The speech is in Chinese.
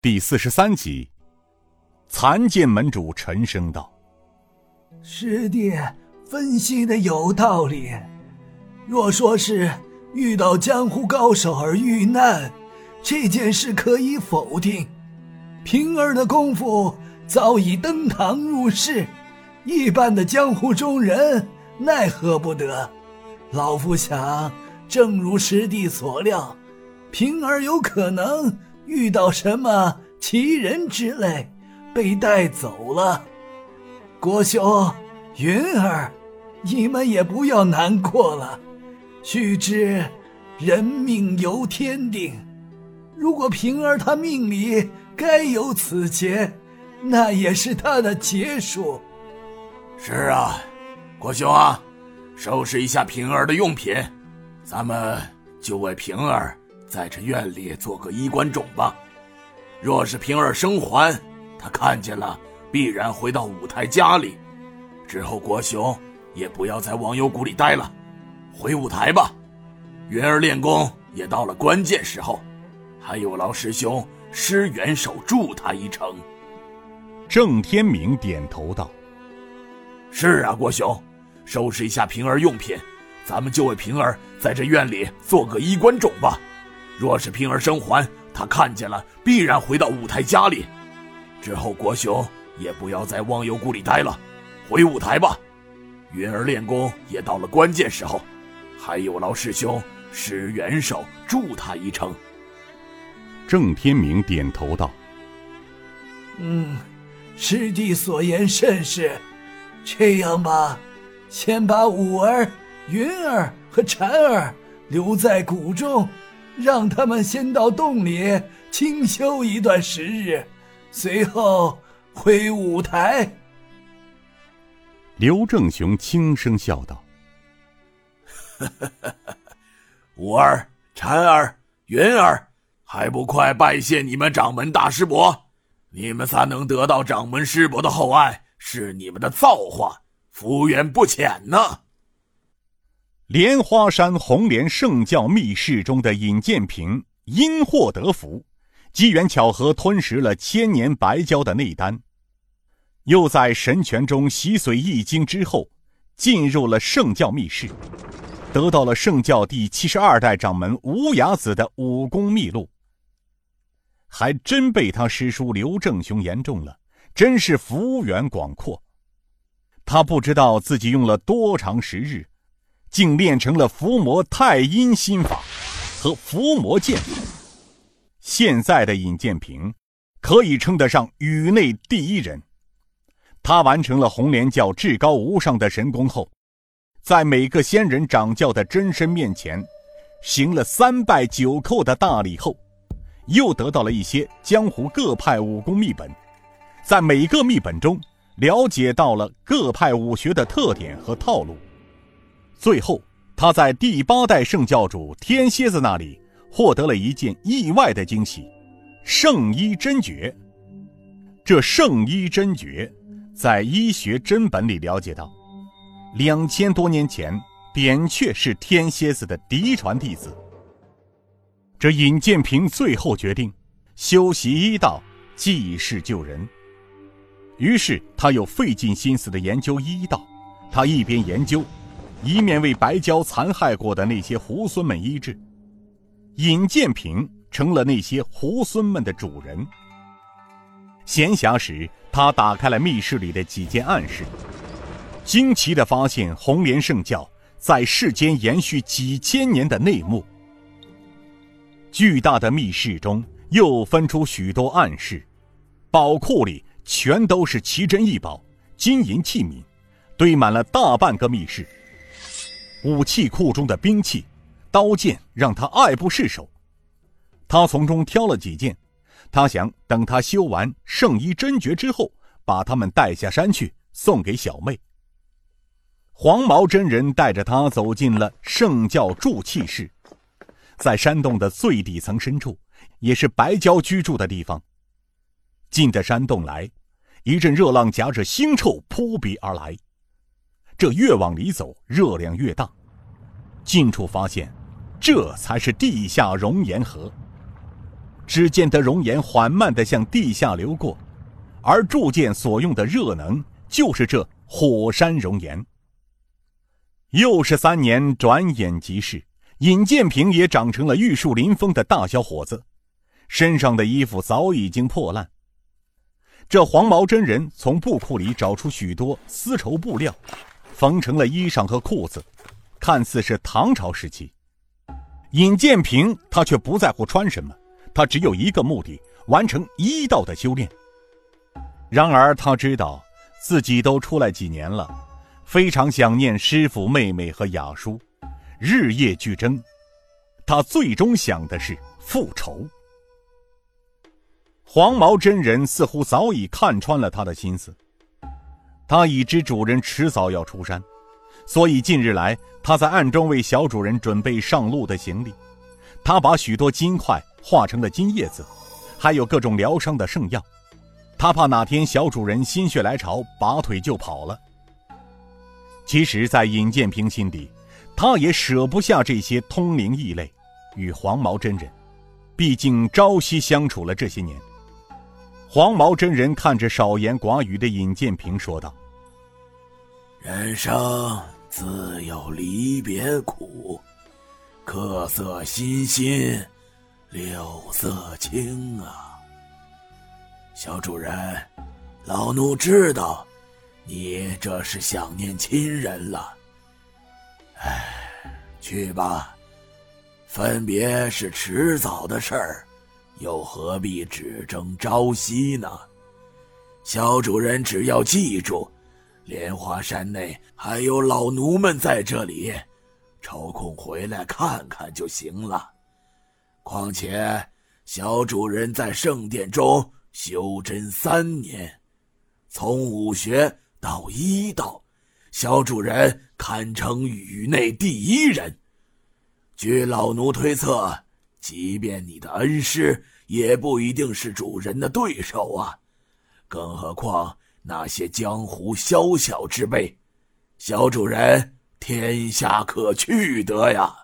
第四十三集，残剑门主沉声道：“师弟分析的有道理。若说是遇到江湖高手而遇难，这件事可以否定。平儿的功夫早已登堂入室，一般的江湖中人奈何不得。老夫想，正如师弟所料，平儿有可能。”遇到什么奇人之类，被带走了。国兄、云儿，你们也不要难过了。须知，人命由天定。如果平儿她命里该有此劫，那也是她的劫数。是啊，国兄啊，收拾一下平儿的用品，咱们就为平儿。在这院里做个衣冠冢吧。若是平儿生还，他看见了，必然回到五台家里。之后国雄也不要在忘忧谷里待了，回五台吧。云儿练功也到了关键时候，还有劳师兄施援手助他一程。郑天明点头道：“是啊，国雄，收拾一下平儿用品，咱们就为平儿在这院里做个衣冠冢吧。”若是平儿生还，他看见了，必然回到五台家里。之后国雄也不要在忘忧谷里待了，回五台吧。云儿练功也到了关键时候，还有劳师兄施援手助他一程。郑天明点头道：“嗯，师弟所言甚是。这样吧，先把五儿、云儿和婵儿留在谷中。”让他们先到洞里清修一段时日，随后回五台。刘正雄轻声笑道：“ 五儿、婵儿、云儿，还不快拜谢你们掌门大师伯！你们仨能得到掌门师伯的厚爱，是你们的造化，福缘不浅呢。”莲花山红莲圣教密室中的尹建平因祸得福，机缘巧合吞食了千年白蛟的内丹，又在神泉中洗髓易经之后，进入了圣教密室，得到了圣教第七十二代掌门无崖子的武功秘录，还真被他师叔刘正雄言中了，真是福缘广阔。他不知道自己用了多长时日。竟练成了伏魔太阴心法和伏魔剑。现在的尹建平可以称得上宇内第一人。他完成了红莲教至高无上的神功后，在每个仙人掌教的真身面前行了三拜九叩的大礼后，又得到了一些江湖各派武功秘本，在每个秘本中了解到了各派武学的特点和套路。最后，他在第八代圣教主天蝎子那里获得了一件意外的惊喜——圣医真诀。这圣医真诀，在医学真本里了解到，两千多年前，扁鹊是天蝎子的嫡传弟子。这尹建平最后决定修习医道，济世救人。于是，他又费尽心思的研究医道。他一边研究。一面为白蛟残害过的那些猢狲们医治，尹建平成了那些猢狲们的主人。闲暇时，他打开了密室里的几间暗室，惊奇地发现红莲圣教在世间延续几千年的内幕。巨大的密室中又分出许多暗室，宝库里全都是奇珍异宝、金银器皿，堆满了大半个密室。武器库中的兵器、刀剑让他爱不释手。他从中挑了几件，他想等他修完圣医真诀之后，把他们带下山去送给小妹。黄毛真人带着他走进了圣教铸器室，在山洞的最底层深处，也是白蛟居住的地方。进的山洞来，一阵热浪夹着腥臭扑鼻而来。这越往里走，热量越大。近处发现，这才是地下熔岩河。只见得熔岩缓慢地向地下流过，而铸剑所用的热能就是这火山熔岩。又是三年，转眼即逝，尹建平也长成了玉树临风的大小伙子，身上的衣服早已经破烂。这黄毛真人从布库里找出许多丝绸布料，缝成了衣裳和裤子，看似是唐朝时期。尹建平他却不在乎穿什么，他只有一个目的：完成医道的修炼。然而他知道，自己都出来几年了，非常想念师傅、妹妹和雅叔，日夜俱争。他最终想的是复仇。黄毛真人似乎早已看穿了他的心思，他已知主人迟早要出山，所以近日来他在暗中为小主人准备上路的行李。他把许多金块化成了金叶子，还有各种疗伤的圣药。他怕哪天小主人心血来潮，拔腿就跑了。其实，在尹建平心底，他也舍不下这些通灵异类与黄毛真人，毕竟朝夕相处了这些年。黄毛真人看着少言寡语的尹建平说道：“人生自有离别苦，客色新新，柳色青啊。小主人，老奴知道，你这是想念亲人了。哎，去吧，分别是迟早的事儿。”又何必只争朝夕呢？小主人只要记住，莲花山内还有老奴们在这里，抽空回来看看就行了。况且，小主人在圣殿中修真三年，从武学到医道，小主人堪称宇内第一人。据老奴推测。即便你的恩师也不一定是主人的对手啊，更何况那些江湖宵小之辈，小主人天下可去得呀。